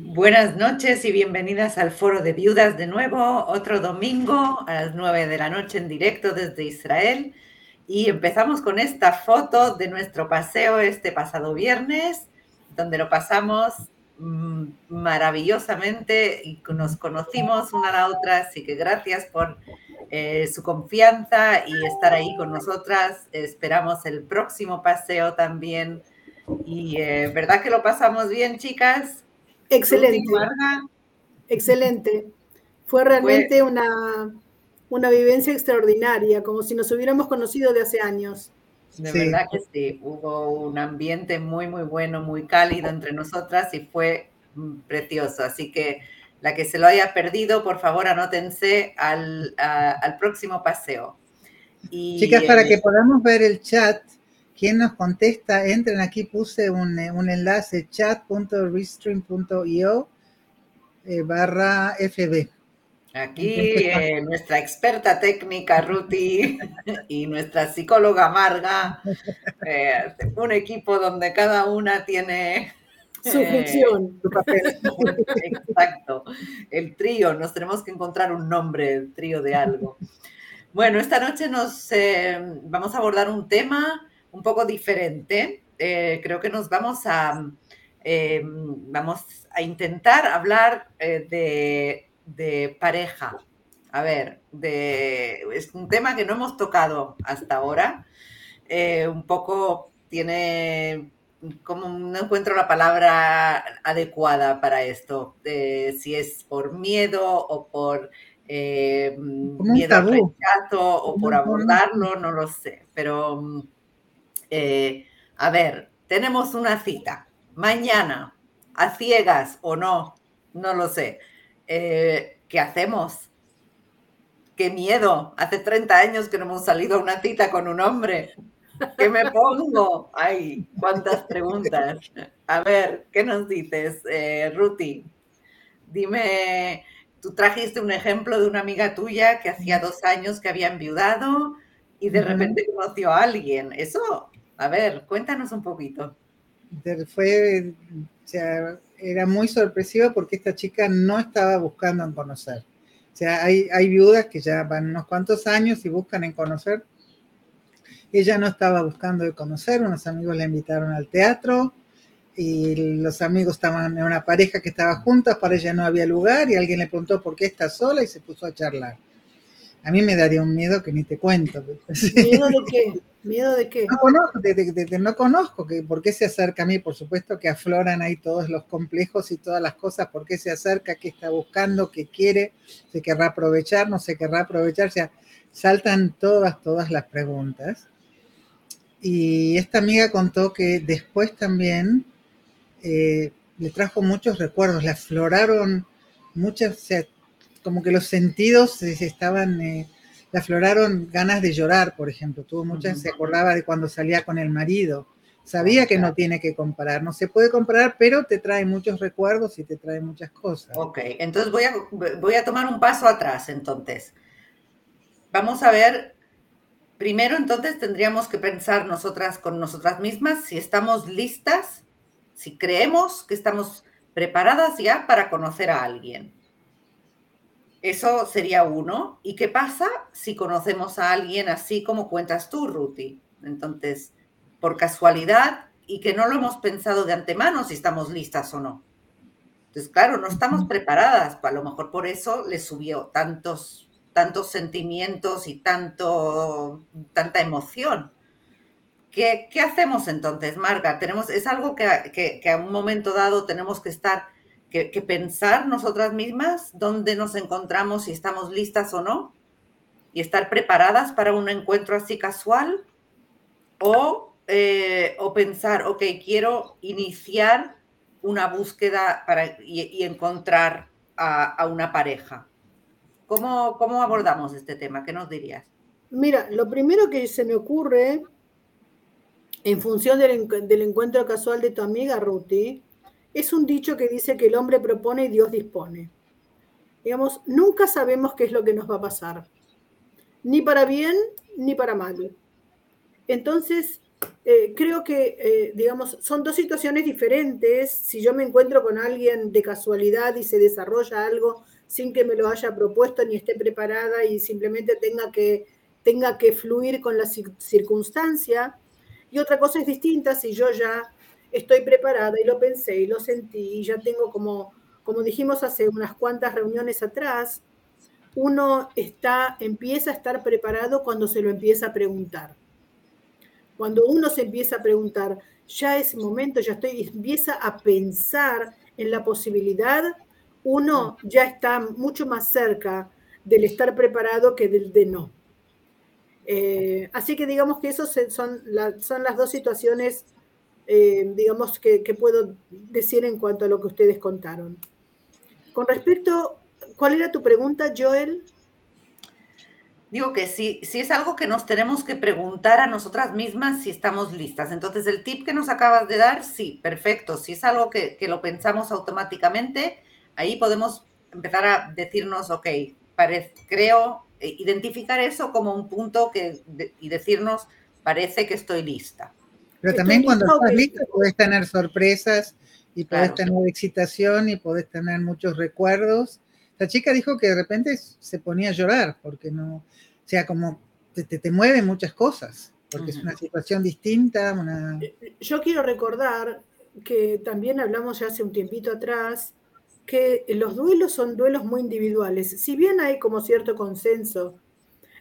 Buenas noches y bienvenidas al Foro de Viudas de nuevo, otro domingo a las 9 de la noche en directo desde Israel. Y empezamos con esta foto de nuestro paseo este pasado viernes, donde lo pasamos mm, maravillosamente y nos conocimos una a la otra, así que gracias por eh, su confianza y estar ahí con nosotras. Esperamos el próximo paseo también. Y eh, ¿verdad que lo pasamos bien, chicas? Excelente. Excelente. Fue realmente una, una vivencia extraordinaria, como si nos hubiéramos conocido de hace años. De verdad que sí, hubo un ambiente muy, muy bueno, muy cálido entre nosotras y fue mm, precioso. Así que la que se lo haya perdido, por favor, anótense al, al próximo paseo. Y, Chicas, para que podamos ver el chat, ¿Quién nos contesta? Entren aquí, puse un, eh, enlace chat.restream.io eh, barra FB. Aquí eh, nuestra experta técnica Ruti y nuestra psicóloga Marga, un equipo donde cada una tiene su función, su papel. Exacto, el trío, nos tenemos que encontrar un nombre, el trío de algo. Bueno, esta noche nos vamos a abordar un tema un poco diferente. Eh, creo que nos vamos a, eh, vamos a intentar hablar eh, de, pareja. A ver, de, es un tema que no hemos tocado hasta ahora. un poco tiene, como no encuentro la palabra adecuada para esto, si es por miedo o por miedo al rechazo o por abordarlo, no lo sé, pero mm, eh, a ver, tenemos una cita mañana, a ciegas o no, no lo sé. Eh, ¿Qué hacemos? Qué miedo. Hace 30 años que no hemos salido a una cita con un hombre. ¿Qué me pongo? Ay, cuántas preguntas. A ver, ¿qué nos dices, eh, Ruti? Dime, tú trajiste un ejemplo de una amiga tuya que hacía dos años que había enviudado y de repente conoció a alguien. Eso a ver, cuéntanos un poquito. Fue, o sea, era muy sorpresivo porque esta chica no estaba buscando en conocer. O sea, hay, hay viudas que ya van unos cuantos años y buscan en conocer. Ella no estaba buscando de conocer, unos amigos la invitaron al teatro y los amigos estaban en una pareja que estaba juntas, para ella no había lugar y alguien le preguntó por qué está sola y se puso a charlar. A mí me daría un miedo que ni te cuento. ¿Miedo de qué? ¿Miedo de qué? No conozco, no conozco que, por qué se acerca a mí. Por supuesto que afloran ahí todos los complejos y todas las cosas, por qué se acerca, qué está buscando, qué quiere, se querrá aprovechar, no se querrá aprovechar. O sea, saltan todas, todas las preguntas. Y esta amiga contó que después también eh, le trajo muchos recuerdos, le afloraron muchas, como que los sentidos estaban, eh, le afloraron ganas de llorar, por ejemplo. Tuvo muchas, se acordaba de cuando salía con el marido. Sabía que no tiene que comparar, no se puede comparar, pero te trae muchos recuerdos y te trae muchas cosas. Ok, entonces voy a, voy a tomar un paso atrás, entonces. Vamos a ver, primero entonces tendríamos que pensar nosotras con nosotras mismas si estamos listas, si creemos que estamos preparadas ya para conocer a alguien. Eso sería uno. ¿Y qué pasa si conocemos a alguien así como cuentas tú, Ruti? Entonces, por casualidad y que no lo hemos pensado de antemano si estamos listas o no. Entonces, claro, no estamos preparadas. A lo mejor por eso le subió tantos, tantos sentimientos y tanto, tanta emoción. ¿Qué, hacemos entonces, Marga? Tenemos, es algo que, que a un momento dado tenemos que estar que, pensar nosotras mismas dónde nos encontramos, si estamos listas o no, y estar preparadas para un encuentro así casual, o, eh, o pensar, ok, quiero iniciar una búsqueda para, y, encontrar a, una pareja. ¿Cómo, ¿Cómo abordamos este tema? ¿Qué nos dirías? Mira, lo primero que se me ocurre, en función del, del encuentro casual de tu amiga Ruti, es un dicho que dice que el hombre propone y Dios dispone. Digamos, nunca sabemos qué es lo que nos va a pasar, ni para bien ni para mal. Entonces, eh, creo que, eh, digamos, son dos situaciones diferentes. Si yo me encuentro con alguien de casualidad y se desarrolla algo sin que me lo haya propuesto ni esté preparada y simplemente tenga que, tenga que fluir con la circunstancia. Y otra cosa es distinta si yo ya estoy preparada y lo pensé y lo sentí y ya tengo como, como dijimos hace unas cuantas reuniones atrás, uno está, empieza a estar preparado cuando se lo empieza a preguntar. Cuando uno se empieza a preguntar, ya es momento, ya estoy, empieza a pensar en la posibilidad, uno ya está mucho más cerca del estar preparado que del de no. Eh, así que digamos que esas son, son las dos situaciones, eh, digamos, que, que puedo decir en cuanto a lo que ustedes contaron. Con respecto, ¿cuál era tu pregunta, Joel? Digo que sí, sí es algo que nos tenemos que preguntar a nosotras mismas si estamos listas. Entonces, el tip que nos acabas de dar, sí, perfecto. Si es algo que, lo pensamos automáticamente, ahí podemos empezar a decirnos, ok, creo, eh, identificar eso como un punto que, y decirnos, parece que estoy lista. Pero también cuando estás lista puedes tener sorpresas y puedes tener excitación y puedes tener muchos recuerdos. La chica dijo que de repente se ponía a llorar porque no, o sea, como te, te, mueven muchas cosas, porque es una situación distinta. Una... Eh, eh, yo quiero recordar que también hablamos ya hace un tiempito atrás que los duelos son duelos muy individuales. Si bien hay como cierto consenso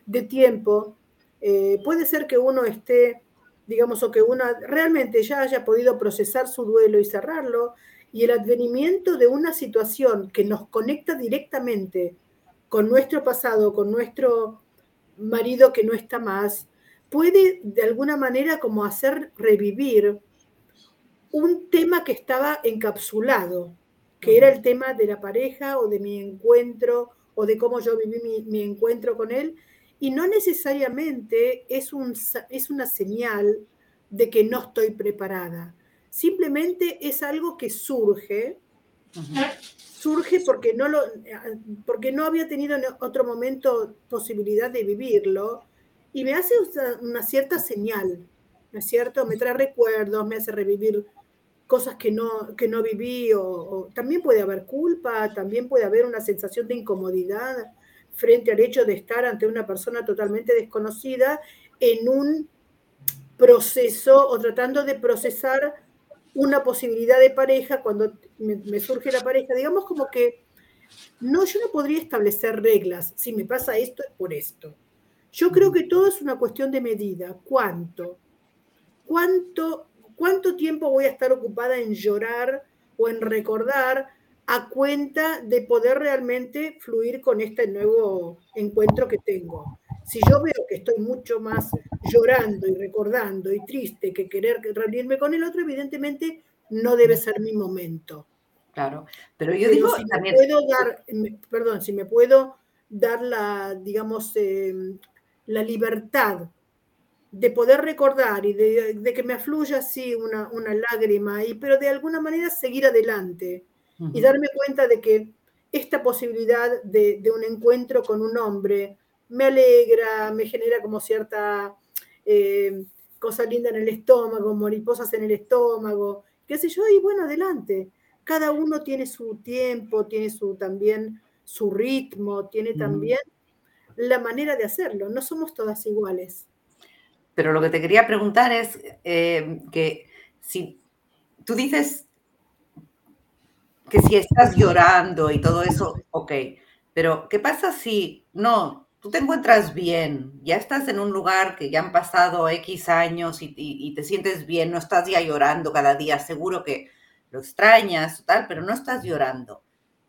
de tiempo, eh, puede ser que uno esté digamos, o que una realmente ya haya podido procesar su duelo y cerrarlo, y el advenimiento de una situación que nos conecta directamente con nuestro pasado, con nuestro marido que no está más, puede de alguna manera como hacer revivir un tema que estaba encapsulado, que era el tema de la pareja o de mi encuentro o de cómo yo viví mi, mi encuentro con él, y no necesariamente es, un, es una señal de que no estoy preparada. Simplemente es algo que surge, surge porque no, lo, porque no había tenido en otro momento posibilidad de vivirlo y me hace una cierta señal, ¿no es cierto? Me trae recuerdos, me hace revivir cosas que no, que no viví, o, también puede haber culpa, también puede haber una sensación de incomodidad frente al hecho de estar ante una persona totalmente desconocida en un proceso o tratando de procesar una posibilidad de pareja cuando me, surge la pareja. Digamos como que no, yo no podría establecer reglas. Si me pasa esto es por esto. Yo creo que todo es una cuestión de medida. ¿Cuánto? ¿Cuánto, cuánto tiempo voy a estar ocupada en llorar o en recordar a cuenta de poder realmente fluir con este nuevo encuentro que tengo. Si yo veo que estoy mucho más llorando y recordando y triste que querer reunirme con el otro, evidentemente no debe ser mi momento. Claro, pero yo digo si también... puedo dar, perdón, si me puedo dar la, digamos, em, la libertad de poder recordar y de, que me afluya así una, una lágrima, y, pero de alguna manera seguir adelante y darme cuenta de que esta posibilidad de, un encuentro con un hombre me alegra, me genera como cierta eh, cosa linda en el estómago, mariposas en el estómago, qué sé yo, y bueno, adelante. Cada uno tiene su tiempo, tiene su también su ritmo, tiene también la manera de hacerlo. No somos todas iguales. Pero lo que te quería preguntar es eh, que si tú dices que si estás llorando y todo eso, ok, pero ¿qué pasa si no, tú te encuentras bien, ya estás en un lugar que ya han pasado X años y, te sientes bien, no estás ya llorando cada día, seguro que lo extrañas, tal, pero no estás llorando.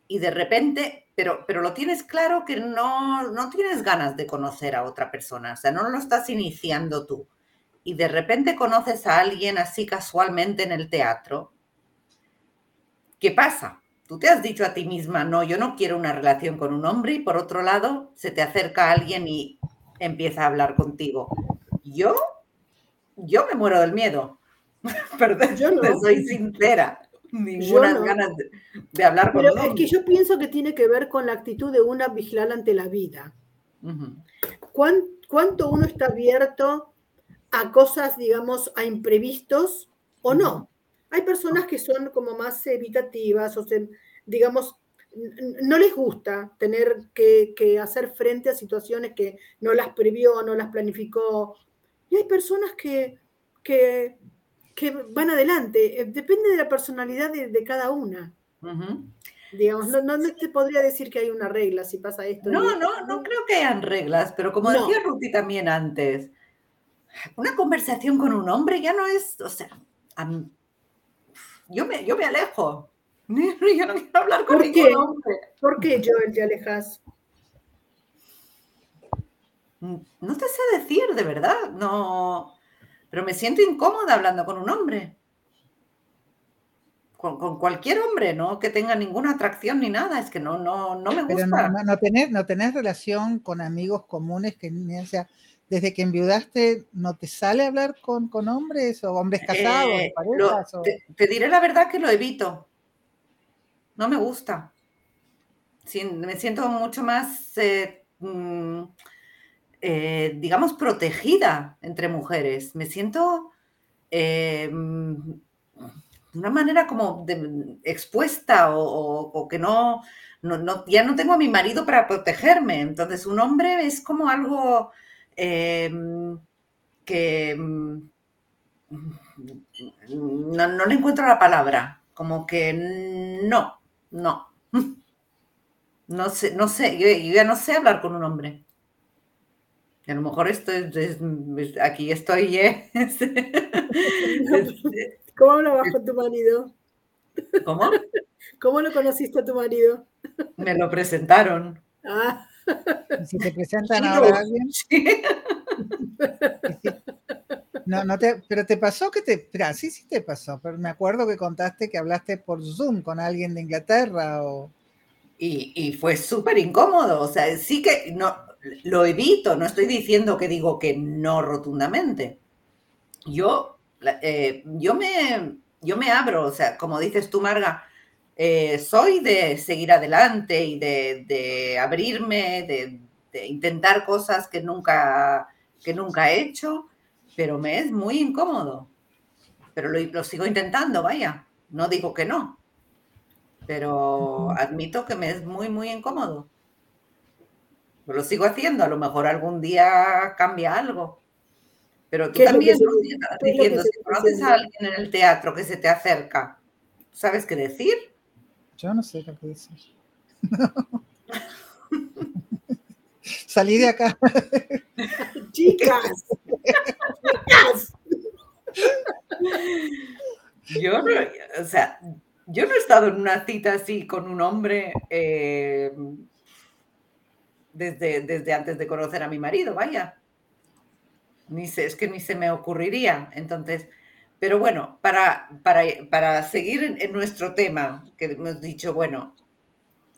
Y de repente, pero, pero lo tienes claro que no, no tienes ganas de conocer a otra persona, o sea, no lo estás iniciando tú. Y de repente conoces a alguien así casualmente en el teatro ¿Qué pasa? Tú te has dicho a ti misma, no, yo no quiero una relación con un hombre y por otro lado se te acerca alguien y empieza a hablar contigo. Yo, yo me muero del miedo. Perdón, yo no. soy sincera. Ninguna ganas de, hablar con Pero es que yo pienso que tiene que ver con la actitud de una vigilar ante la vida. ¿Cuánto uno está abierto a cosas, digamos, a imprevistos o no. Hay personas que son como más evitativas, o sea, digamos, no les gusta tener que, hacer frente a situaciones que no las previó, no las planificó. Y hay personas que, que, van adelante. Eh, depende de la personalidad de, cada una. Digamos, no, no, te podría decir que hay una regla si pasa esto. No, no, no creo que hayan reglas, pero como decía Ruti también antes, una conversación con un hombre ya no es, o sea, yo, me, yo me alejo. Yo no quiero hablar con ¿Por qué? hombre. ¿Por qué, Joel, te alejas? No te sé decir, de verdad, no, pero me siento incómoda hablando con un hombre. Con, cualquier hombre, ¿no? Que tenga ninguna atracción ni nada, es que no, no, no me gusta. Pero no, no, tener, no tenés relación con amigos comunes que, o sea, desde que enviudaste, ¿no te sale hablar con, hombres o hombres casados? Eh, te, diré la verdad que lo evito. No me gusta. me siento mucho más, eh, mm, eh, digamos, protegida entre mujeres. Me siento de una manera como expuesta o, que no, no, ya no tengo a mi marido para protegerme. Entonces, un hombre es como algo Em, que mm, no, le encuentro la palabra, como que no, no. No sé, no sé, yo, ya no sé hablar con un hombre. A lo mejor esto es, aquí estoy, ¿eh? ¿Cómo hablabas con tu marido? ¿Cómo? ¿Cómo lo conociste a tu marido? Me lo presentaron. Ah. Si te presentan ahora a alguien. No, no te, pero te pasó que te, sí, sí te pasó, pero me acuerdo que contaste que hablaste por Zoom con alguien de Inglaterra o... Y, fue súper incómodo, o sea, sí que no, lo evito, no estoy diciendo que digo que no rotundamente. Yo, eh, yo, me, yo me abro, o sea, como dices tú, Marga, eh, soy de seguir adelante y de, abrirme, de, intentar cosas que nunca, que nunca he hecho, pero me es muy incómodo. Pero lo, sigo intentando, vaya, no digo que no, pero admito que me es muy, muy incómodo. lo sigo haciendo, a lo mejor algún día cambia algo. Pero tú también, diciendo, si conoces a alguien en el teatro que se te acerca, ¿sabes qué decir? Yo no sé lo que decir. Salí de acá. Chicas. Chicas. Yo no, o sea, yo no he estado en una cita así con un hombre eh, desde, desde antes de conocer a mi marido, vaya. Ni sé, es que ni se me ocurriría. Entonces, pero bueno, para, para, seguir en, nuestro tema, que hemos dicho, bueno,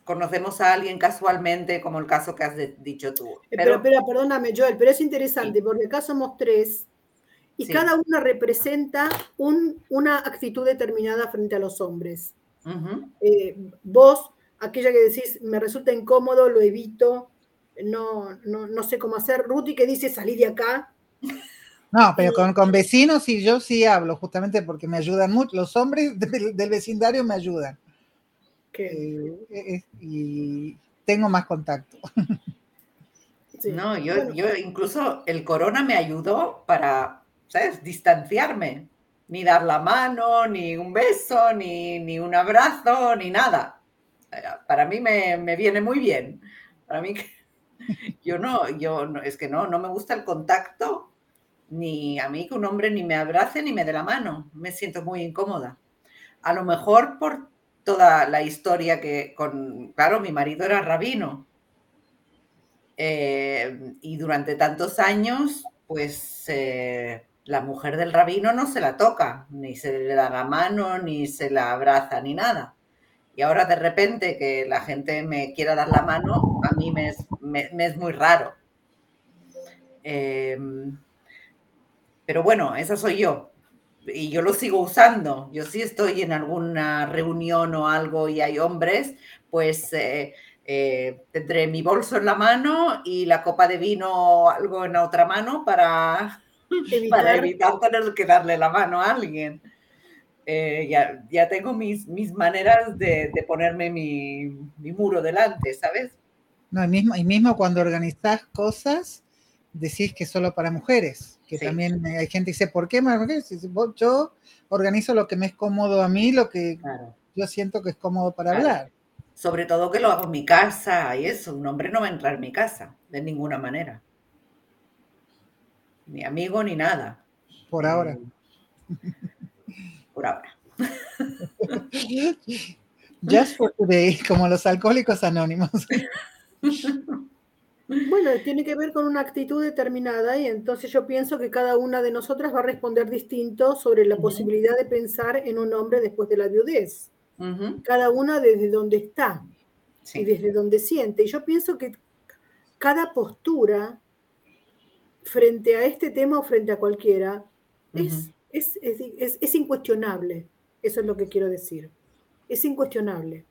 conocemos a alguien casualmente, como el caso que has dicho tú. Eh, pero, pero, perdóname, Joel, pero es interesante, porque acá somos tres y cada una representa un, una actitud determinada frente a los hombres. Eh, vos, aquella que decís, me resulta incómodo, lo evito, no, no, no sé cómo hacer. Ruti que dice, salí de acá. No, pero con, con, vecinos y yo sí hablo, justamente porque me ayudan mucho. Los hombres del, vecindario me ayudan. Eh, eh, y tengo más contacto. No, yo, yo incluso el corona me ayudó para, ¿sabes? Distanciarme. Ni dar la mano, ni un beso, ni, ni un abrazo, ni nada. Para mí me, me viene muy bien. Para mí, yo no, yo no, es que no, no me gusta el contacto ni a mí que un hombre ni me abrace ni me dé la mano. Me siento muy incómoda. A lo mejor por toda la historia que con, claro, mi marido era rabino. Eh, y durante tantos años, pues eh, la mujer del rabino no se la toca, ni se le da la mano, ni se la abraza, ni nada. Y ahora de repente que la gente me quiera dar la mano, a mí me es, muy raro. Eh, pero bueno, esa soy yo. Y yo lo sigo usando. Yo sí estoy en alguna reunión o algo y hay hombres, pues eh, eh, tendré mi bolso en la mano y la copa de vino o algo en la otra mano para, para evitar tener que darle la mano a alguien. Eh, ya, ya, tengo mis, mis maneras de, de ponerme mi, mi, muro delante, ¿sabes? No, y mismo, y mismo cuando organizás cosas, decís que solo para mujeres, que también hay gente que dice, ¿por qué? Yo organizo lo que me es cómodo a mí, lo que yo siento que es cómodo para hablar. Sobre todo que lo hago en mi casa y eso, un hombre no va a entrar en mi casa de ninguna manera. Ni amigo ni nada. Por ahora. Por ahora. Just for today, como los alcohólicos anónimos. Bueno, tiene que ver con una actitud determinada y entonces yo pienso que cada una de nosotras va a responder distinto sobre la posibilidad de pensar en un hombre después de la viudez. Cada una desde donde está y desde donde siente. Y yo pienso que cada postura frente a este tema o frente a cualquiera es, es, es, incuestionable. Eso es lo que quiero decir. Es incuestionable.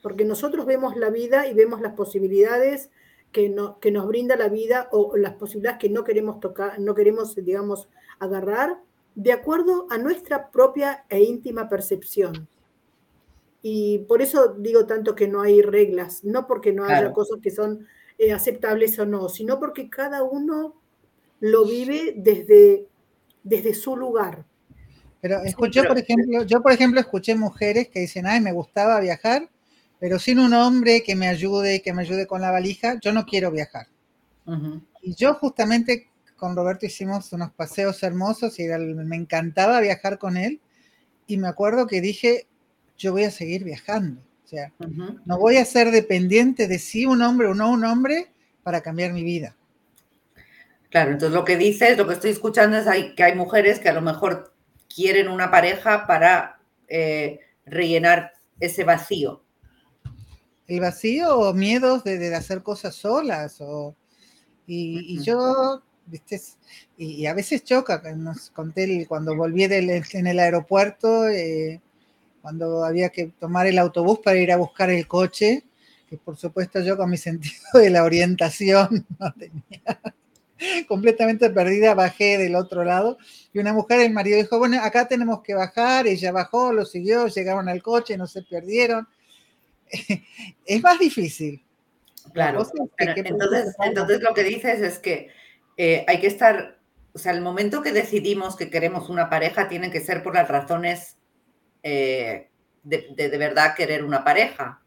Porque nosotros vemos la vida y vemos las posibilidades que, no, que nos brinda la vida o las posibilidades que no queremos tocar, no queremos, digamos, agarrar, de acuerdo a nuestra propia e íntima percepción. Y por eso digo tanto que no hay reglas, no porque no haya cosas que son eh, aceptables o no, sino porque cada uno lo vive desde, desde su lugar. Pero escuché, por ejemplo, yo por ejemplo escuché mujeres que dicen, ay, me gustaba viajar, pero sin un hombre que me ayude, que me ayude con la valija, yo no quiero viajar. Y yo justamente con Roberto hicimos unos paseos hermosos y me encantaba viajar con él. Y me acuerdo que dije, yo voy a seguir viajando. O sea, no voy a ser dependiente de si un hombre o no un hombre para cambiar mi vida. Claro, entonces lo que dices, lo que estoy escuchando es que hay mujeres que a lo mejor quieren una pareja para eh, rellenar ese vacío. El vacío o miedos de, hacer cosas solas. O, y, yo, ¿viste? Y, a veces choca, nos conté cuando volví en el aeropuerto, eh, cuando había que tomar el autobús para ir a buscar el coche, que por supuesto yo con mi sentido de la orientación no tenía completamente perdida, bajé del otro lado y una mujer, el marido dijo, bueno, acá tenemos que bajar, ella bajó, lo siguió, llegaron al coche, no se perdieron. es más difícil. Claro, entonces, entonces lo que dices es que eh, hay que estar, o sea, el momento que decidimos que queremos una pareja tiene que ser por las razones eh, de, de, verdad querer una pareja.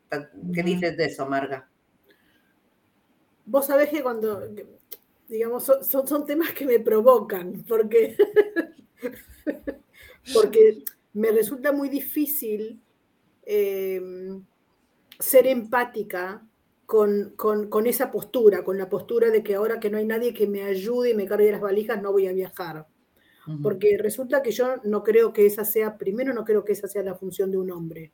¿Qué dices de eso, Marga? Vos sabés que cuando, digamos, son, son temas que me provocan, porque, porque me resulta muy difícil em, ser empática con, con, esa postura, con la postura de que ahora que no hay nadie que me ayude y me cargue las valijas, no voy a viajar. Porque resulta que yo no creo que esa sea, primero no creo que esa sea la función de un hombre.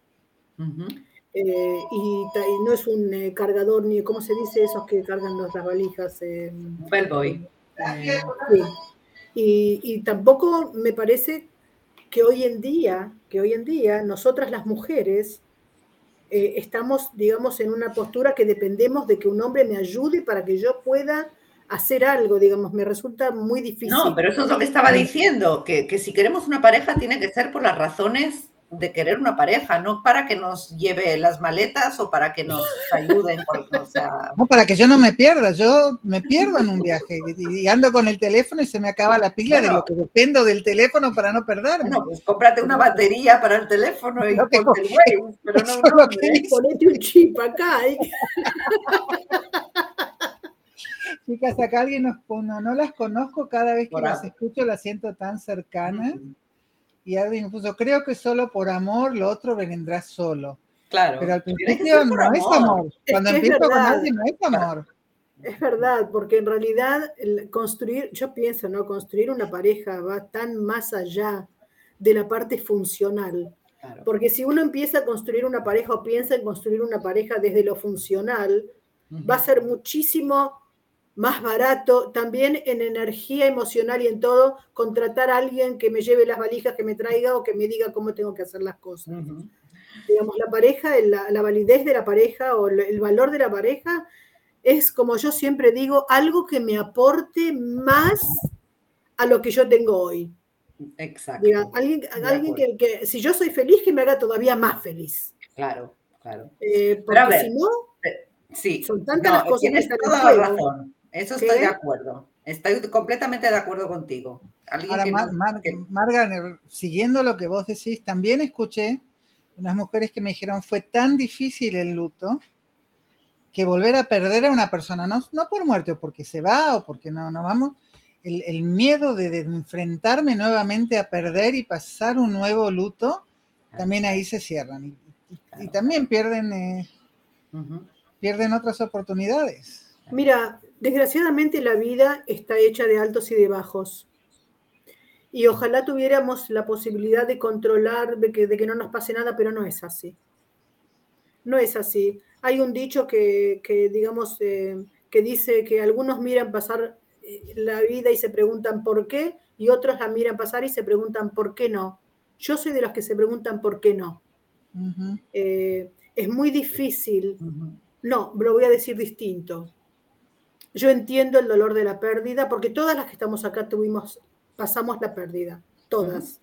Eh, y, no es un eh, cargador, ni cómo se dice esos que cargan las valijas. Eh, Bellboy. y, y, tampoco me parece que hoy en día, que hoy en día, nosotras las mujeres estamos, digamos, en una postura que dependemos de que un hombre me ayude para que yo pueda hacer algo, digamos, me resulta muy difícil. No, pero eso es lo que estaba diciendo, que, que si queremos una pareja tiene que ser por las razones de querer una pareja, no para que nos lleve las maletas o para que nos ayuden. No, para que yo no me pierda, yo me pierdo en un viaje y, ando con el teléfono y se me acaba la pila de lo que dependo del teléfono para no perderme. No, pues cómprate una batería para el teléfono y ponte el Waze, pero no, no ponete un chip acá. ¿eh? Chicas, acá alguien nos pone, no las conozco, cada vez que las escucho las siento tan cercanas y alguien puso, creo que solo por amor lo otro vendrá solo. Claro. Pero al principio no es amor. Cuando empiezo con alguien no es amor. Es verdad, porque en realidad construir, yo pienso, ¿no? Construir una pareja va tan más allá de la parte funcional. Porque si uno empieza a construir una pareja o piensa en construir una pareja desde lo funcional, va a ser muchísimo más barato, también en energía emocional y en todo, contratar a alguien que me lleve las valijas, que me traiga o que me diga cómo tengo que hacer las cosas. Digamos, la pareja, la, validez de la pareja o el valor de la pareja es, como yo siempre digo, algo que me aporte más a lo que yo tengo hoy. Exacto. Diga, alguien alguien que, si yo soy feliz, que me haga todavía más feliz. Claro, claro. Eh, Pero a porque ver, si no, Sí, Son tantas no, las cosas que están en juego. razón. Eso ¿Qué? estoy de acuerdo. Estoy completamente de acuerdo contigo. Ahora, que Mar- no- Mar- que- Marga, siguiendo lo que vos decís, también escuché unas mujeres que me dijeron fue tan difícil el luto que volver a perder a una persona, no, no por muerte o porque se va o porque no, no vamos, el, el miedo de, de enfrentarme nuevamente a perder y pasar un nuevo luto, también ahí se cierran. Y, y- y también pierden, eh, pierden otras oportunidades. Mira, desgraciadamente la vida está hecha de altos y de bajos. Y ojalá tuviéramos la posibilidad de controlar, de que, de que no nos pase nada, pero no es así. No es así. Hay un dicho que, que, digamos, eh, que dice que algunos miran pasar eh, la vida y se preguntan por qué, y otros la miran pasar y se preguntan por qué no. Yo soy de los que se preguntan por qué no. Eh, es muy difícil no, lo voy a decir distinto. Yo entiendo el dolor de la pérdida, porque todas las que estamos acá tuvimos, pasamos la pérdida, todas.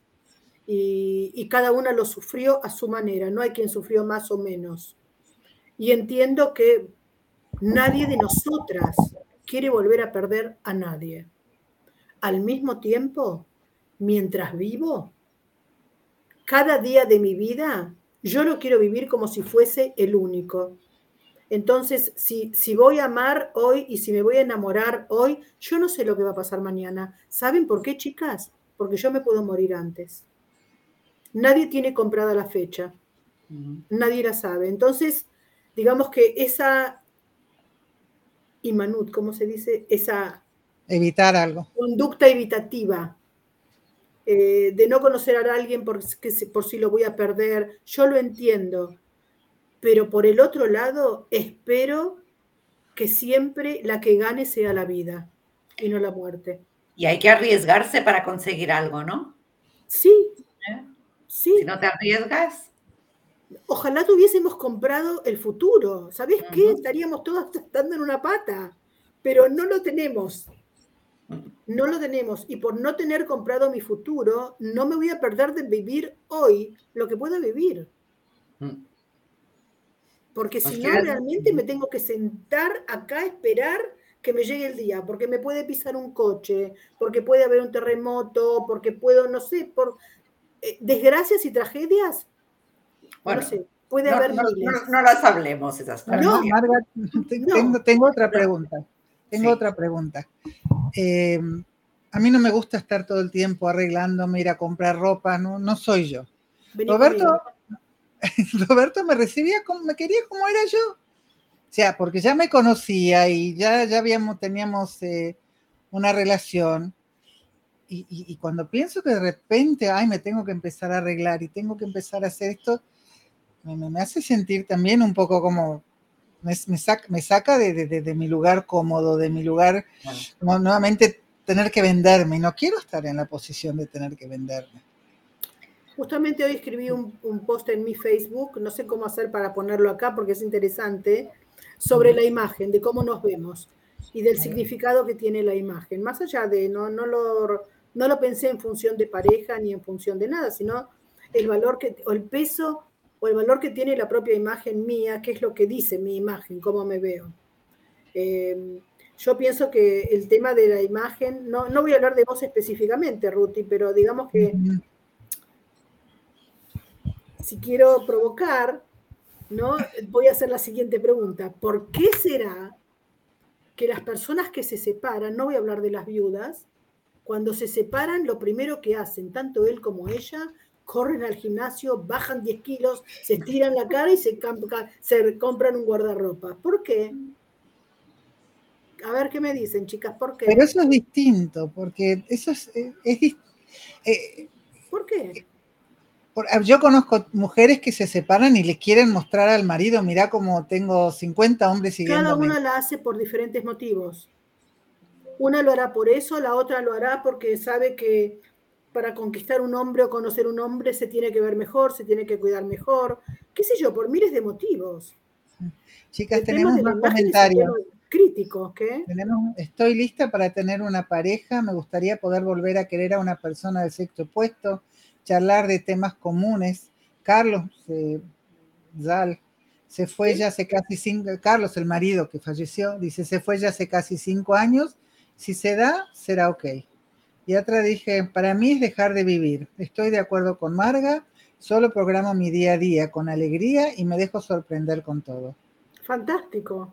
Y, y cada una lo sufrió a su manera, no hay quien sufrió más o menos. Y entiendo que nadie de nosotras quiere volver a perder a nadie. Al mismo tiempo, mientras vivo, cada día de mi vida, yo lo quiero vivir como si fuese el único. Entonces, si, si voy a amar hoy y si me voy a enamorar hoy, yo no sé lo que va a pasar mañana. ¿Saben por qué, chicas? Porque yo me puedo morir antes. Nadie tiene comprada la fecha, nadie la sabe. Entonces, digamos que esa imanut, ¿cómo se dice? Esa Evitar algo. conducta evitativa eh, de no conocer a alguien por, que por si lo voy a perder, yo lo entiendo, pero por el otro lado espero que siempre la que gane sea la vida y no la muerte. Y hay que arriesgarse para conseguir algo, ¿no? Sí, ¿Eh? sí, Si no te arriesgas, ojalá tuviésemos comprado el futuro, ¿sabés qué? Estaríamos todas dando en una pata, pero no lo tenemos. No lo tenemos. Y por no tener comprado mi futuro, no me voy a perder de vivir hoy lo que pueda vivir. mm, Porque si no, realmente me tengo que sentar acá a esperar que me llegue el día, porque me puede pisar un coche, porque puede haber un terremoto, porque puedo, no sé, por eh, desgracias y tragedias, bueno, no sé, puede no, haber no- miles. no- no las hablemos esas cosas. Marga, No. tengo, tengo otra pregunta. Tengo Sí. otra pregunta. Eh, a mí no me gusta estar todo el tiempo arreglándome, ir a comprar ropa, no, no soy yo. Vení Roberto, conmigo. Roberto me recibía como, me quería como era yo. O sea, porque ya me conocía y ya, ya habíamos, teníamos eh, una relación. Y, y- y cuando pienso que de repente, ay, me tengo que empezar a arreglar y tengo que empezar a hacer esto, me, me- hace sentir también un poco como, me, me saca, me saca de, de- de- de mi lugar cómodo, de mi lugar, Bueno, como nuevamente tener que venderme. Y no quiero estar en la posición de tener que venderme. Justamente hoy escribí un, un post en mi Facebook, no sé cómo hacer para ponerlo acá porque es interesante, sobre la imagen, de cómo nos vemos y del significado que tiene la imagen. Más allá de, no, no, lo, no lo pensé en función de pareja ni en función de nada, sino el valor que, o el peso o el valor que tiene la propia imagen mía, que es lo que dice mi imagen, cómo me veo. Eh, yo pienso que el tema de la imagen, no, no voy a hablar de vos específicamente, Ruti, pero digamos que. Si quiero provocar, ¿no? Voy a hacer la siguiente pregunta. ¿Por qué será que las personas que se separan, no voy a hablar de las viudas, cuando se separan, lo primero que hacen, tanto él como ella, corren al gimnasio, bajan 10 kilos, se tiran la cara y se, compran un guardarropa? ¿Por qué? A ver qué me dicen, chicas, ¿por qué? Pero eso es distinto, porque eso es, eh, es eh, ¿Por qué? Ah, yo conozco mujeres que se separan y le quieren mostrar al marido, mira como tengo 50 hombres Cada siguiéndome. una la hace por diferentes motivos. Una lo hará por eso, la otra lo hará porque sabe que para conquistar un hombre o conocer un hombre se tiene que ver mejor, se tiene que cuidar mejor, qué sé yo, por miles de motivos. Chicas, El tenemos un comentarios. tema- críticos. ¿qué? Tenemos, estoy lista para tener una pareja, me gustaría poder volver a querer a una persona del sexo opuesto, charlar de temas comunes. Carlos eh, Zal se fue ya hace casi cinco, Carlos, el marido que falleció, dice, se fue ya hace casi cinco años, si se da, será ok. Y otra dije, para mí es dejar de vivir, estoy de acuerdo con Marga, solo programo mi día a día con alegría y me dejo sorprender con todo. Fantástico.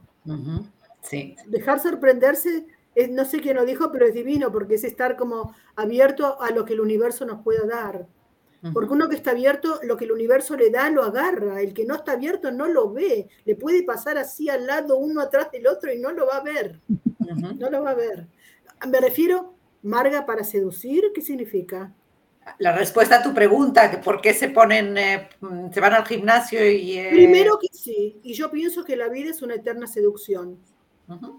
Sí. Dejar sorprenderse, no sé quién lo dijo, pero es divino, porque es estar como abierto a lo que el universo nos pueda dar. Porque uno que está abierto, lo que el universo le da, lo agarra. El que no está abierto no lo ve. Le puede pasar así al lado, uno atrás del otro, y no lo va a ver. No lo va a ver. Me refiero, Marga, para seducir, ¿qué significa? La respuesta a tu pregunta, que por qué se ponen, eh, se van al gimnasio y... Eh, Primero que sí, y yo pienso que la vida es una eterna seducción.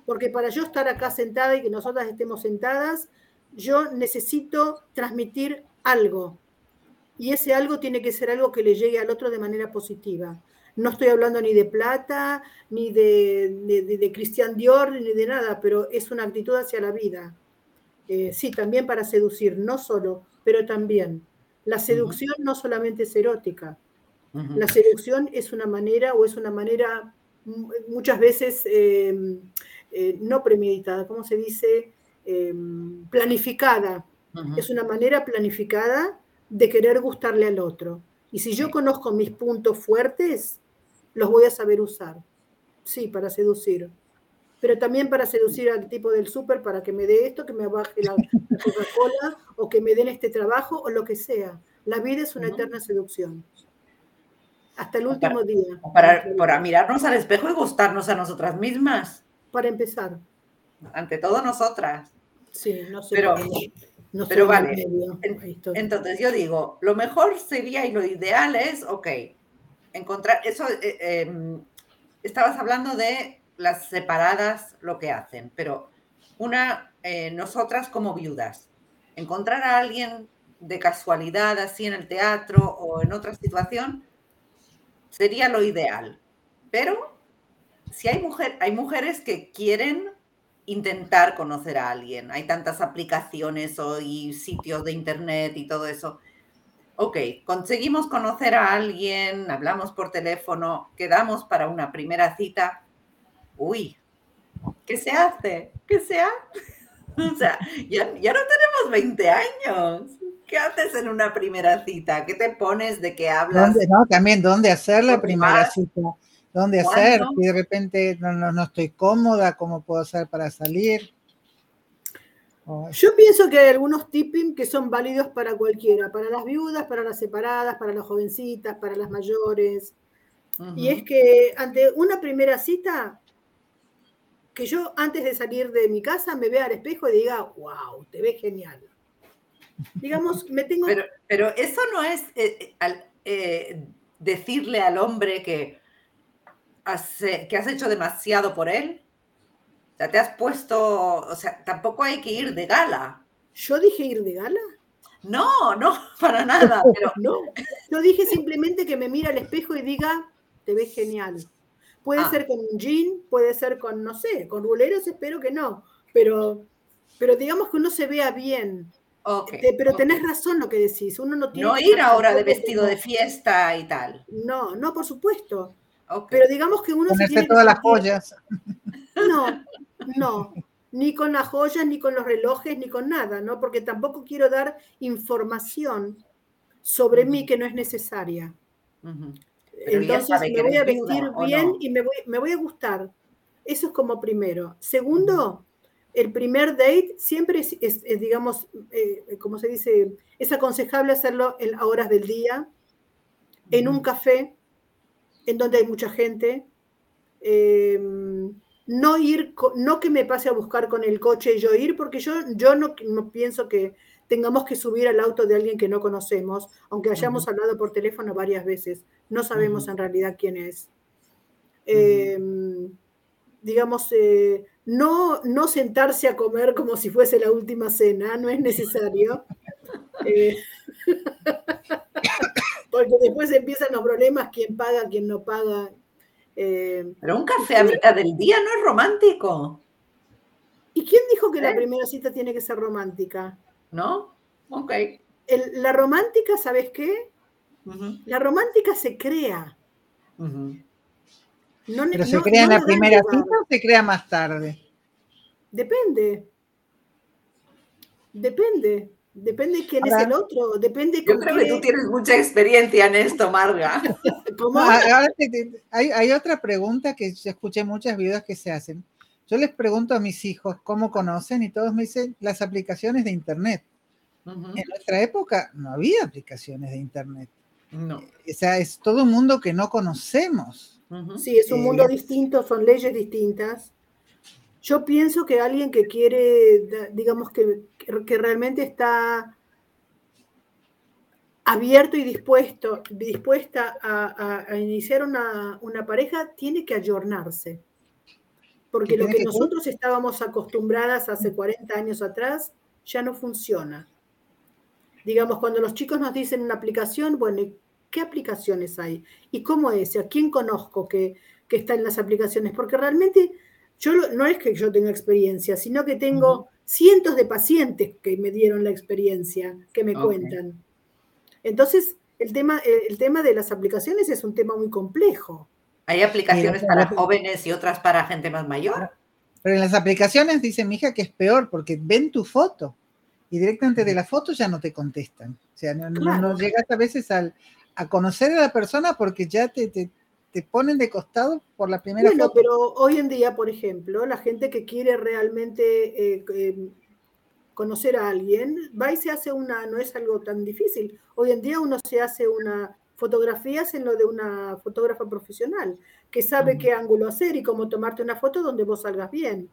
Porque para yo estar acá sentada y que nosotras estemos sentadas, yo necesito transmitir algo y ese algo tiene que ser algo que le llegue al otro de manera positiva. No estoy hablando ni de plata, ni de, de, Cristian Dior, ni de nada, pero es una actitud hacia la vida. Eh, sí, también para seducir, no solo, pero también. La seducción no solamente es erótica. La seducción es una manera o es una manera muchas veces em, eh, no premeditada, ¿cómo se dice? Em, planificada. Es una manera planificada de querer gustarle al otro. Y si yo conozco mis puntos fuertes, los voy a saber usar. Sí, para seducir. Pero también para seducir al tipo del súper para que me dé esto, que me baje la, Coca-Cola o que me den este trabajo o lo que sea. La vida es una eterna seducción. Hasta el último día. Para, para mirarnos al espejo y gustarnos a nosotras mismas. Para empezar. Ante todo nosotras. Sí, no sé. Pero, pero vale, entonces yo digo, lo mejor sería y lo ideal es, ok, encontrar, eso, eh, em, estabas hablando de las separadas, lo que hacen, pero una, eh, nosotras como viudas, encontrar a alguien de casualidad así en el teatro o en otra situación, sería lo ideal. Pero si hay, mujer, hay mujeres que quieren intentar conocer a alguien. Hay tantas aplicaciones hoy, sitios de internet y todo eso. Ok, conseguimos conocer a alguien, hablamos por teléfono, quedamos para una primera cita. Uy, ¿qué se hace? ¿Qué se hace? O sea, ya, no tenemos 20 años. ¿Qué haces en una primera cita? ¿Qué te pones? ¿De qué hablas? No, también, ¿dónde hacer la primera cita? Dónde hacer, si de repente no, no, estoy cómoda, cómo puedo hacer para salir. Yo pienso que hay algunos tipping que son válidos para cualquiera, para las viudas, para las separadas, para las jovencitas, para las mayores. Y es que ante una primera cita, que yo antes de salir de mi casa me vea al espejo y diga, wow, te ves genial. Digamos, me tengo... Pero, pero eso no es eh, eh, eh, decirle al hombre que, que has hecho demasiado por él. O sea, te has puesto, o sea, tampoco hay que ir de gala. ¿Yo dije ir de gala? No, no, para nada. Pero... no, yo dije simplemente que me mira al espejo y diga, te ves genial. Puede ah. ser con un jean, puede ser con, no sé, con ruleros, espero que no, pero, pero digamos que uno se vea bien. pero tenés razón lo que decís, uno no tiene... No ir ahora de vestido de fiesta y tal. No, no, por supuesto. Pero digamos que uno se tiene todas las joyas. No, no, ni con las joyas, ni con los relojes, ni con nada, ¿no? Porque tampoco quiero dar información sobre mí que no es necesaria. Entonces me voy a vestir bien y me voy, me voy a gustar. Eso es como primero. Segundo, el primer date siempre es, digamos, eh, como se dice, es aconsejable hacerlo en horas del día, en un café, en donde hay mucha gente. Em, no ir, no que me pase a buscar con el coche y yo ir, porque yo, yo no, pienso que tengamos que subir al auto de alguien que no conocemos, aunque hayamos hablado por teléfono varias veces, no sabemos en realidad quién es. Em, digamos, eh, no, no sentarse a comer como si fuese la última cena, no es necesario. Eh, porque después empiezan los problemas, quién paga, quién no paga. Eh, Pero un café a mitad del día no es romántico, ¿Y quién dijo que ¿Eh? la primera cita tiene que ser romántica? ¿no? Ok. El- la romántica, ¿sabes qué? La romántica se crea. No, Pero no- se crea en la primera cita o se crea más tarde. Depende. Depende. Depende quién Ahora- es el otro. Depende Yo creo que tú tienes mucha experiencia en esto, Marga. No, ahora te- te- hay, hay otra pregunta que yo escuché muchas viudas que se hacen. Yo les pregunto a mis hijos cómo conocen y todos me dicen las aplicaciones de Internet. Ujú. En nuestra época no había aplicaciones de Internet. No. O sea, es todo un mundo que no conocemos. Ujú. Sí, es un Eh, mundo distinto, son leyes distintas. Yo pienso que alguien que quiere, digamos que, que realmente está abierto y dispuesto, dispuesta a, a- a iniciar una, una pareja, tiene que ayornarse. Porque ¿Y lo que que nosotros estábamos acostumbradas hace 40 años atrás ya no funciona. Digamos, cuando los chicos nos dicen una aplicación, bueno, ¿y ¿qué aplicaciones hay? ¿Y cómo es? ¿A quién conozco que, que está en las aplicaciones? Porque realmente yo no es que yo tenga experiencia, sino que tengo cientos de pacientes que me dieron la experiencia, que me cuentan. Entonces, el tema, el, el tema de las aplicaciones es un tema muy complejo. Hay aplicaciones para jóvenes y otras para gente más mayor. Pero en las aplicaciones dice mi hija que es peor porque ven tu foto y directamente de la foto ya no te contestan. O sea, no, no- Claro. no llegas a veces al, a conocer a la persona porque ya te, te, te ponen de costado por la primera Bueno, foto. pero hoy en día, por ejemplo, la gente que quiere realmente eh, eh, conocer a alguien, va y se hace una, no es algo tan difícil. Hoy en día uno se hace una fotografías en lo de una fotógrafa profesional, que sabe Ujú. qué ángulo hacer y cómo tomarte una foto donde vos salgas bien.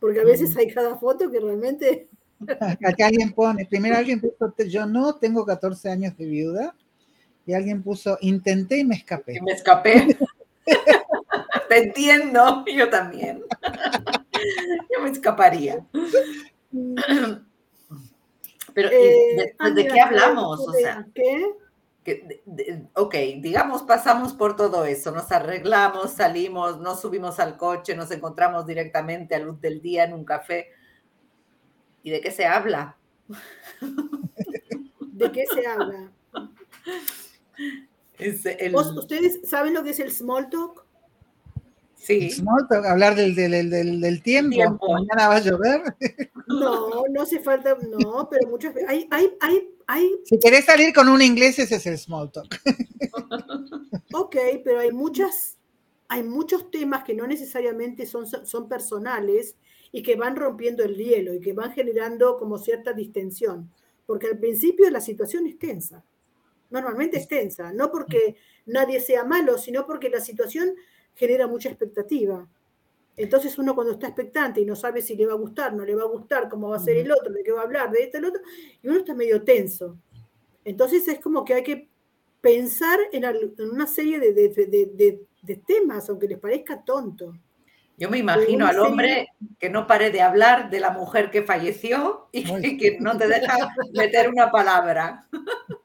Porque a veces Ujú. hay cada foto que realmente... Acá alguien pone, primero alguien puso, yo no tengo 14 años de viuda, y alguien puso, intenté y me escapé. Y me escapé. Te entiendo, yo también. Yo me escaparía. Pero, ¿y Eh, después ah, ¿de qué hablamos? O de- sea, ¿Qué? que- de- de- ok, digamos, pasamos por todo eso, nos arreglamos, salimos, nos subimos al coche, nos encontramos directamente a luz del día en un café. ¿Y de qué se habla? ¿De qué se habla? Es el- ¿Vos- ¿Ustedes saben lo que es el small talk? sí, Small talk, hablar del, del, del, del tiempo. Tiempo. mañana va a llover. No, no hace falta, no, pero muchas veces hay, hay, hay, hay, Si querés salir con un inglés, ese es el small talk. ok, pero hay muchas, hay muchos temas que no necesariamente son, son personales y que van rompiendo el hielo y que van generando como cierta distensión, porque al principio la situación es tensa, normalmente es tensa, no porque nadie sea malo, sino porque la situación genera mucha expectativa. Entonces uno cuando está expectante y no sabe si le va a gustar, no le va a gustar, cómo va a ser el otro, de qué va a hablar, de esto, el otro, y uno está medio tenso. Entonces es como que hay que pensar en, una serie de, de- de- temas, aunque les parezca tonto. yo me imagino al hombre que no pare de hablar de la mujer que falleció y que no te deja meter una palabra.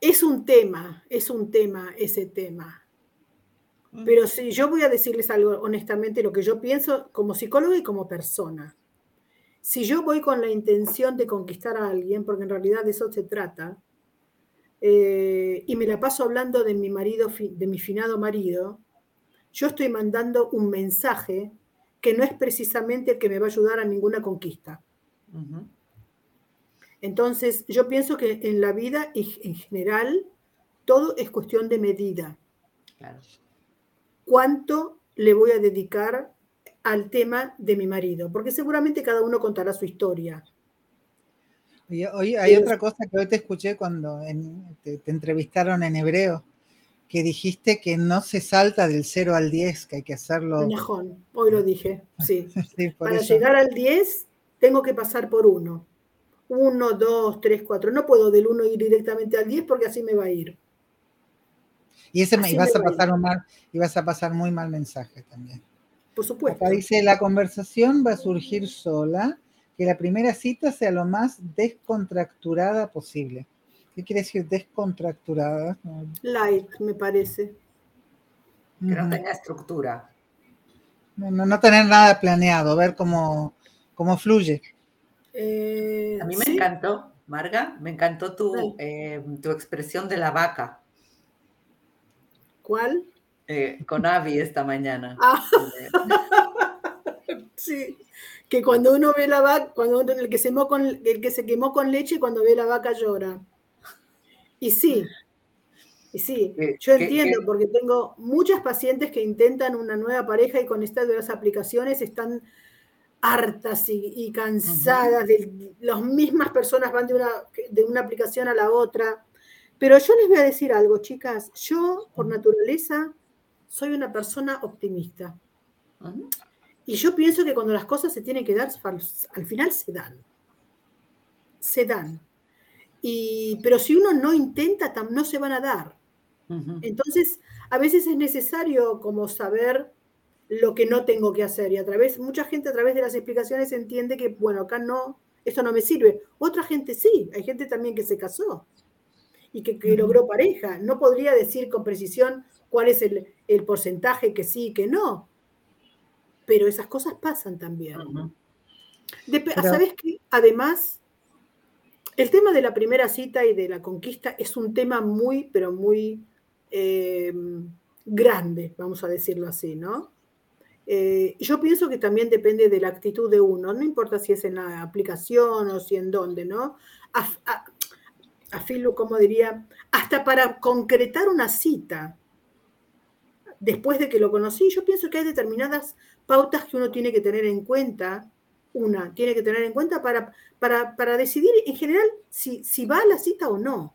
Es un tema, es un tema ese tema. Pero si yo voy a decirles algo honestamente, lo que yo pienso como psicóloga y como persona. Si yo voy con la intención de conquistar a alguien, porque en realidad de eso se trata, eh, y me la paso hablando de mi marido, de mi finado marido, yo estoy mandando un mensaje que no es precisamente el que me va a ayudar a ninguna conquista. Entonces, yo pienso que en la vida y en general todo es cuestión de medida. Claro. ¿Cuánto le voy a dedicar al tema de mi marido? Porque seguramente cada uno contará su historia. Y hoy hay Sí. otra cosa que hoy te escuché cuando en- te, te entrevistaron en hebreo, que dijiste que no se salta del 0 al 10, que hay que hacerlo. Najón, hoy lo dije, sí. Para eso. llegar al 10 tengo que pasar por uno. 1, 2, 3, 4. No puedo del 1 ir directamente al 10 porque así me va a ir. Y ese y vas me a va a pasar un mal, y vas a pasar muy mal mensaje también. Por supuesto. Acá dice, la conversación va a surgir sola, que la primera cita sea lo más descontracturada posible. ¿Qué quiere decir descontracturada? Light, me parece. que no tenga estructura. No, no, tener nada planeado, ver cómo, cómo fluye. A mí me encantó, Marga, me encantó tu, tu expresión de la vaca. ¿Cuál? Eh, con Avi esta mañana. Ah. sí, que cuando uno ve la vaca, cuando el que, se quemó con, el que se quemó con leche, cuando ve la vaca llora. Y sí, y sí, yo entiendo, porque tengo muchas pacientes que intentan una nueva pareja y con estas de las aplicaciones están hartas y, cansadas, de las mismas personas van de una, de una aplicación a la otra. Pero yo les voy a decir algo, chicas, yo por naturaleza soy una persona optimista. Y yo pienso que cuando las cosas se tienen que dar, al final se dan. Se dan. Y, pero si uno no intenta, no se van a dar. Entonces, a veces es necesario como saber lo que no tengo que hacer. Y a través, mucha gente a través de las explicaciones entiende que, bueno, acá no, esto no me sirve. Otra gente sí, hay gente también que se casó y que, logró pareja. No podría decir con precisión cuál es el, porcentaje que sí y que no. Pero esas cosas pasan también. ¿Sabes qué? Además, el tema de la primera cita y de la conquista es un tema muy, pero muy eh, grande, vamos a decirlo así, ¿no? Eh, yo pienso que también depende de la actitud de uno, no importa si es en la aplicación o si en dónde, ¿no? A, a, como diría, hasta para concretar una cita, después de que lo conocí, yo pienso que hay determinadas pautas que uno tiene que tener en cuenta, una tiene que tener en cuenta para, para, decidir en general si, si va a la cita o no.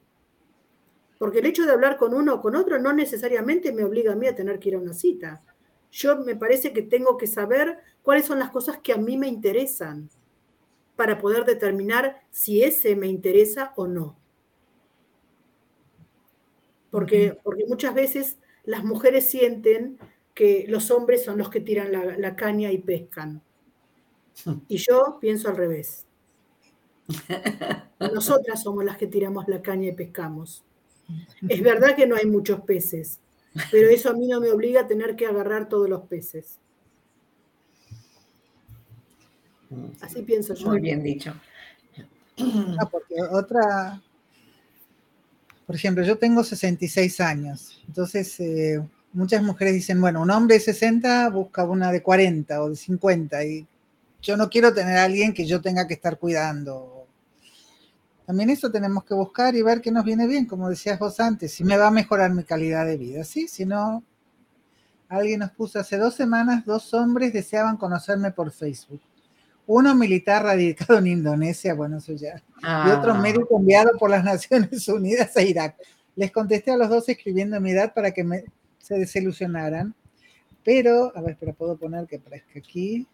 Porque el hecho de hablar con uno o con otro no necesariamente me obliga a mí a tener que ir a una cita. Yo me parece que tengo que saber cuáles son las cosas que a mí me interesan para poder determinar si ese me interesa o no. Porque, porque muchas veces las mujeres sienten que los hombres son los que tiran la, caña y pescan. Y yo pienso al revés. Nosotras somos las que tiramos la caña y pescamos. Es verdad que no hay muchos peces, pero eso a mí no me obliga a tener que agarrar todos los peces. Así pienso yo. Muy bien dicho. Ah, porque otra, por ejemplo, yo tengo 66 años, entonces eh, muchas mujeres dicen, bueno, un hombre de 60 busca una de 40 o de 50 y yo no quiero tener a alguien que yo tenga que estar cuidando. También eso tenemos que buscar y ver qué nos viene bien, como decías vos antes, si me va a mejorar mi calidad de vida, ¿sí? Si no, alguien nos puso hace dos semanas, dos hombres deseaban conocerme por Facebook uno militar radicado en Indonesia, bueno, eso ya, y otro ah. médico enviado por las Naciones Unidas a Irak. Les contesté a los dos escribiendo mi edad para que me, se desilusionaran, pero, a ver, pero puedo poner que aparezca aquí,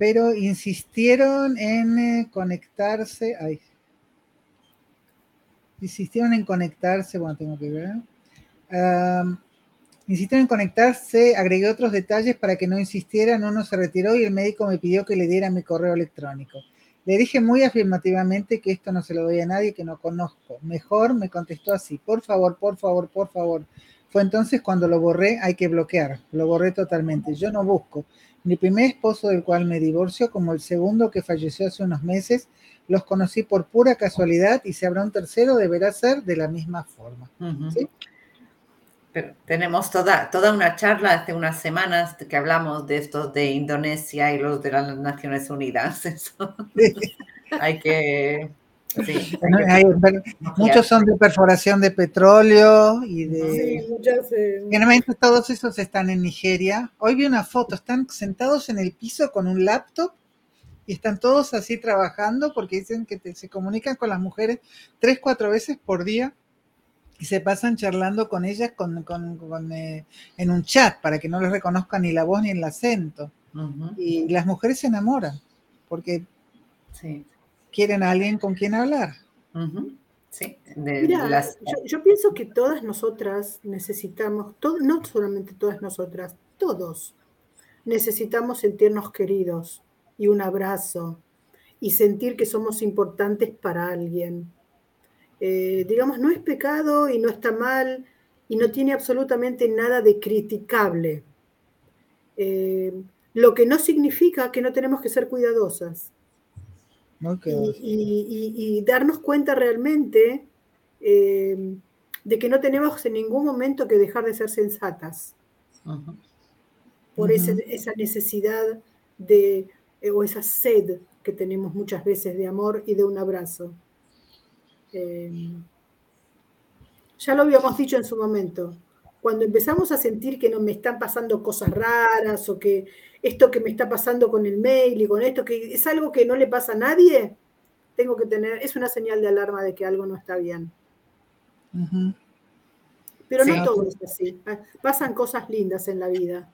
pero insistieron en eh, conectarse, ay, insistieron en conectarse, bueno, tengo que ver, Insistieron en conectarse, agregué otros detalles para que no insistieran, uno se retiró y el médico me pidió que le diera mi correo electrónico. Le dije muy afirmativamente que esto no se lo doy a nadie que no conozco. Mejor me contestó así, por favor, por favor, por favor. Fue entonces cuando lo borré, hay que bloquear. Lo borré totalmente. Yo no busco. Mi primer esposo del cual me divorcio, como el segundo que falleció hace unos meses, los conocí por pura casualidad y si habrá un tercero deberá ser de la misma forma. ¿sí? Pero tenemos toda, toda una charla hace unas semanas que hablamos de estos de Indonesia y los de las Naciones Unidas. hay que... muchos son de perforación de petróleo y de... Sí, Generalmente todos esos están en Nigeria. Hoy vi una foto, están sentados en el piso con un laptop y están todos así trabajando porque dicen que se comunican con las mujeres tres, cuatro veces por día y se pasan charlando con ellas con, eh, en un chat para que no les reconozcan ni la voz ni el acento. Y las mujeres se enamoran porque quieren a alguien con quien hablar. Sí, yo, pienso que todas nosotras necesitamos, no solamente todas nosotras, todos necesitamos sentirnos queridos y un abrazo y sentir que somos importantes para alguien eh, digamos, no es pecado y no está mal y no tiene absolutamente nada de criticable. Eh, lo que no significa que no tenemos que ser cuidadosas. Y, darnos cuenta realmente eh, de que no tenemos en ningún momento que dejar de ser sensatas. Por esa necesidad de, eh, o esa sed que tenemos muchas veces de amor y de un abrazo. Eh, ya lo habíamos dicho en su momento, cuando empezamos a sentir que nos me están pasando cosas raras o que esto que me está pasando con el mail y con esto, que es algo que no le pasa a nadie, tengo que tener, es una señal de alarma de que algo no está bien. Pero no todo es así, pasan cosas lindas en la vida.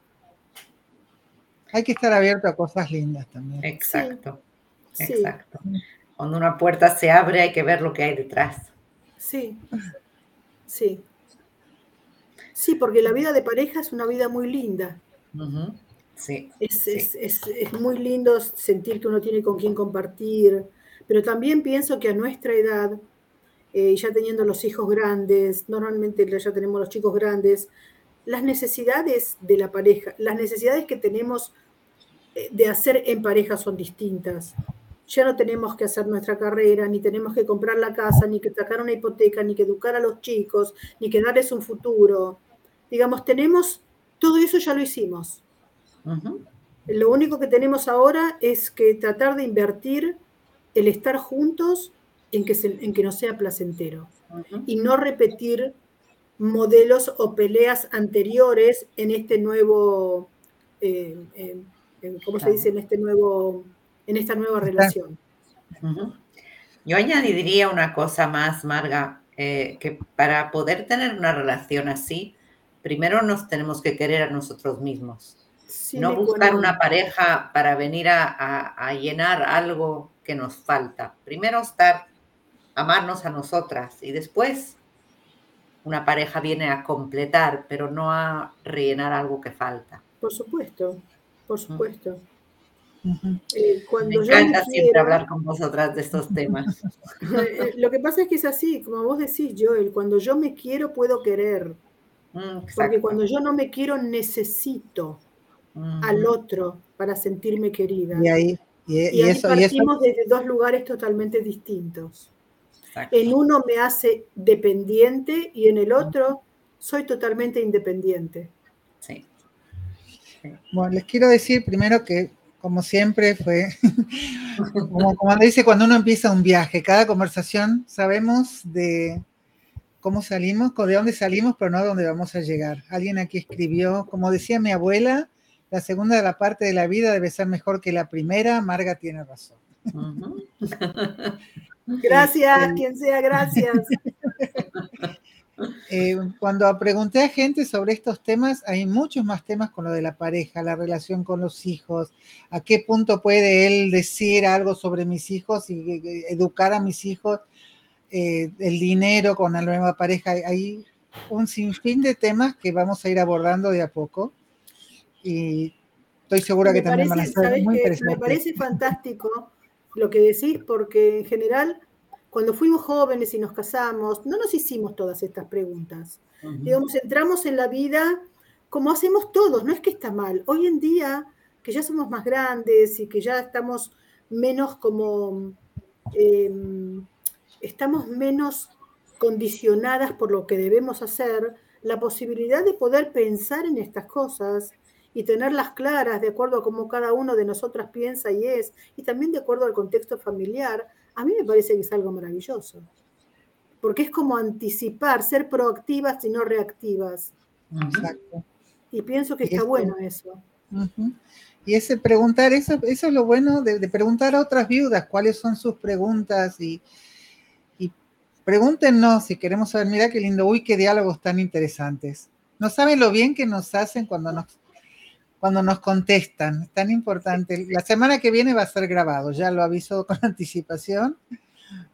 Hay que estar abierto a cosas lindas también. Exacto, exacto. Cuando una puerta se abre hay que ver lo que hay detrás. Sí, sí. Sí, porque la vida de pareja es una vida muy linda. sí, es, muy lindo sentir que uno tiene con quién compartir, pero también pienso que a nuestra edad, eh, ya teniendo los hijos grandes, normalmente ya tenemos los chicos grandes, las necesidades de la pareja, las necesidades que tenemos eh, de hacer en pareja son distintas. Ya no tenemos que hacer nuestra carrera, ni tenemos que comprar la casa, ni que sacar una hipoteca, ni que educar a los chicos, ni que darles un futuro. Digamos, tenemos, todo eso ya lo hicimos. Lo único que tenemos ahora es que tratar de invertir el estar juntos en que, en que no sea placentero y no repetir modelos o peleas anteriores en este nuevo, eh, ¿cómo se dice? En este nuevo, en esta nueva relación. Yo añadiría una cosa más, Marga, eh, que para poder tener una relación así, primero nos tenemos que querer a nosotros mismos. no buscar una pareja para venir a, llenar algo que nos falta. Primero estar, amarnos a nosotras y después una pareja viene a completar, pero no a rellenar algo que falta. Por supuesto, por supuesto. Eh, cuando me encanta siempre hablar con vosotras de estos temas. Eh, lo que pasa es que es así, como vos decís, Joel, cuando yo me quiero, puedo querer. Mm, Porque cuando yo no me quiero, necesito al otro para sentirme querida. Y ahí, y, eso, partimos desde dos lugares totalmente distintos. En uno me hace dependiente y en el otro soy totalmente independiente. Sí. Bueno, les quiero decir primero que, como siempre, fue, como, como dice cuando uno empieza un viaje, cada conversación sabemos de cómo salimos, de dónde salimos, pero no a dónde vamos a llegar. Alguien aquí escribió, como decía mi abuela, la segunda de la parte de la vida debe ser mejor que la primera. Marga tiene razón. Gracias, quien sea, gracias. Eh, cuando pregunté a gente sobre estos temas, hay muchos más temas con lo de la pareja, la relación con los hijos, a qué punto puede él decir algo sobre mis hijos y educar a mis hijos, eh, el dinero con la nueva pareja. Hay un sinfín de temas que vamos a ir abordando de a poco y estoy segura que también van a ser muy interesantes. Me parece fantástico lo que decís, porque en general, cuando fuimos jóvenes y nos casamos, no nos hicimos todas estas preguntas. Digamos, entramos en la vida como hacemos todos, no es que está mal. Hoy en día, que ya somos más grandes y que ya estamos menos como, em, estamos menos condicionadas por lo que debemos hacer, la posibilidad de poder pensar en estas cosas y tenerlas claras de acuerdo a cómo cada uno de nosotras piensa y es, y también de acuerdo al contexto familiar, a mí me parece que es algo maravilloso. Porque es como anticipar, ser proactivas y no reactivas. Exacto. Y pienso que está bueno eso. Y ese preguntar, eso, eso es lo bueno de, preguntar a otras viudas cuáles son sus preguntas y, y pregúntenos si queremos saber, mira qué lindo, uy, qué diálogos tan interesantes. No saben lo bien que nos hacen cuando nos cuando nos contestan. Es tan importante. La semana que viene va a ser grabado, ya lo aviso con anticipación,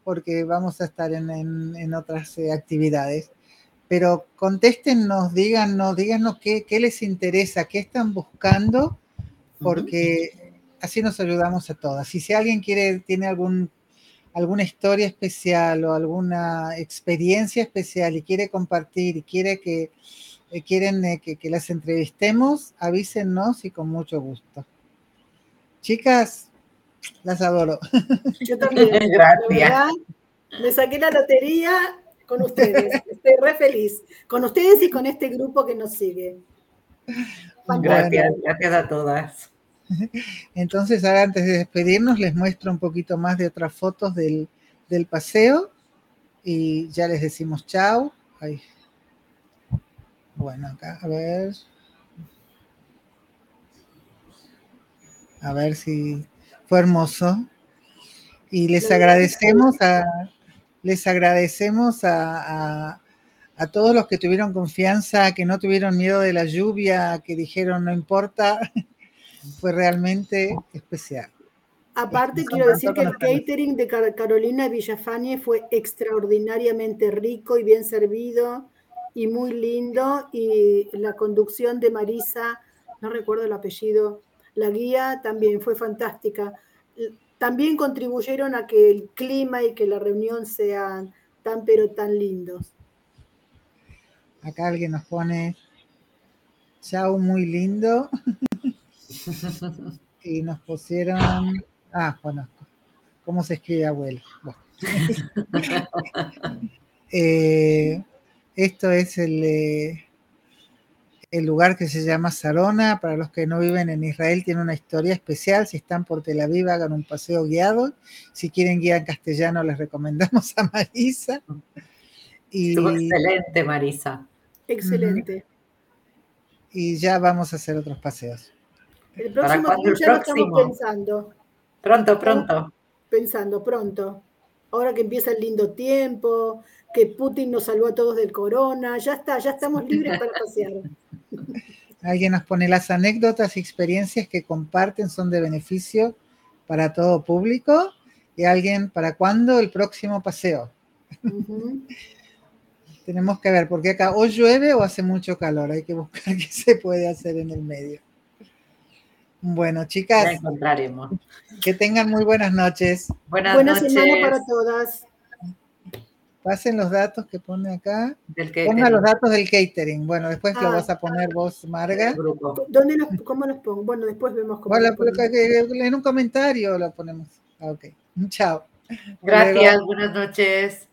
porque vamos a estar en, otras eh, actividades. Pero contéstennos, díganos, díganos qué, qué, les interesa, qué están buscando, porque así nos ayudamos a todas. Y si alguien quiere, tiene algún, alguna historia especial o alguna experiencia especial y quiere compartir y quiere que eh, quieren eh, que, que, las entrevistemos, avísennos y con mucho gusto. Chicas, las adoro. Yo también. Gracias. Me saqué la lotería con ustedes. Estoy re feliz. Con ustedes y con este grupo que nos sigue. Gracias, gracias a todas. Entonces, ahora antes de despedirnos, les muestro un poquito más de otras fotos del, del paseo y ya les decimos chao. Ay. Bueno, acá, a ver. A ver si fue hermoso. Y les agradecemos a, les agradecemos a, a, a, todos los que tuvieron confianza, que no tuvieron miedo de la lluvia, que dijeron no importa. Fue realmente especial. Aparte, quiero decir que el catering de Carolina Villafañe fue extraordinariamente rico y bien servido y muy lindo. Y la conducción de Marisa, no recuerdo el apellido, la guía también fue fantástica. También contribuyeron a que el clima y que la reunión sean tan pero tan lindos. Acá alguien nos pone, chao, muy lindo. y nos pusieron, ah, bueno, ¿cómo se escribe abuelo? Bueno. eh, esto es el, eh, el lugar que se llama Sarona. Para los que no viven en Israel, tiene una historia especial. Si están por Tel Aviv, hagan un paseo guiado. Si quieren guía en castellano, les recomendamos a Marisa. Y, excelente, Marisa. Excelente. Y ya vamos a hacer otros paseos. El próximo ¿Para ya próximo? estamos pensando. Pronto, pronto. Pensando, pronto. Ahora que empieza el lindo tiempo, que Putin nos salvó a todos del corona, ya está, ya estamos libres para pasear. Alguien nos pone las anécdotas y experiencias que comparten son de beneficio para todo público. Y alguien, ¿para cuándo el próximo paseo? Uh -huh. Tenemos que ver, porque acá o llueve o hace mucho calor. Hay que buscar qué se puede hacer en el medio. Bueno, chicas. Ya encontraremos. Que tengan muy buenas noches. Buenas Buena noches. semana para todas. Pasen los datos que pone acá. Ponga los datos del catering. Bueno, después ah, lo vas a poner vos, Marga. ¿Dónde los, ¿Cómo los pongo? Bueno, después vemos cómo. Bueno, en un comentario lo ponemos. Ah, ok. Chao. Gracias, buenas noches.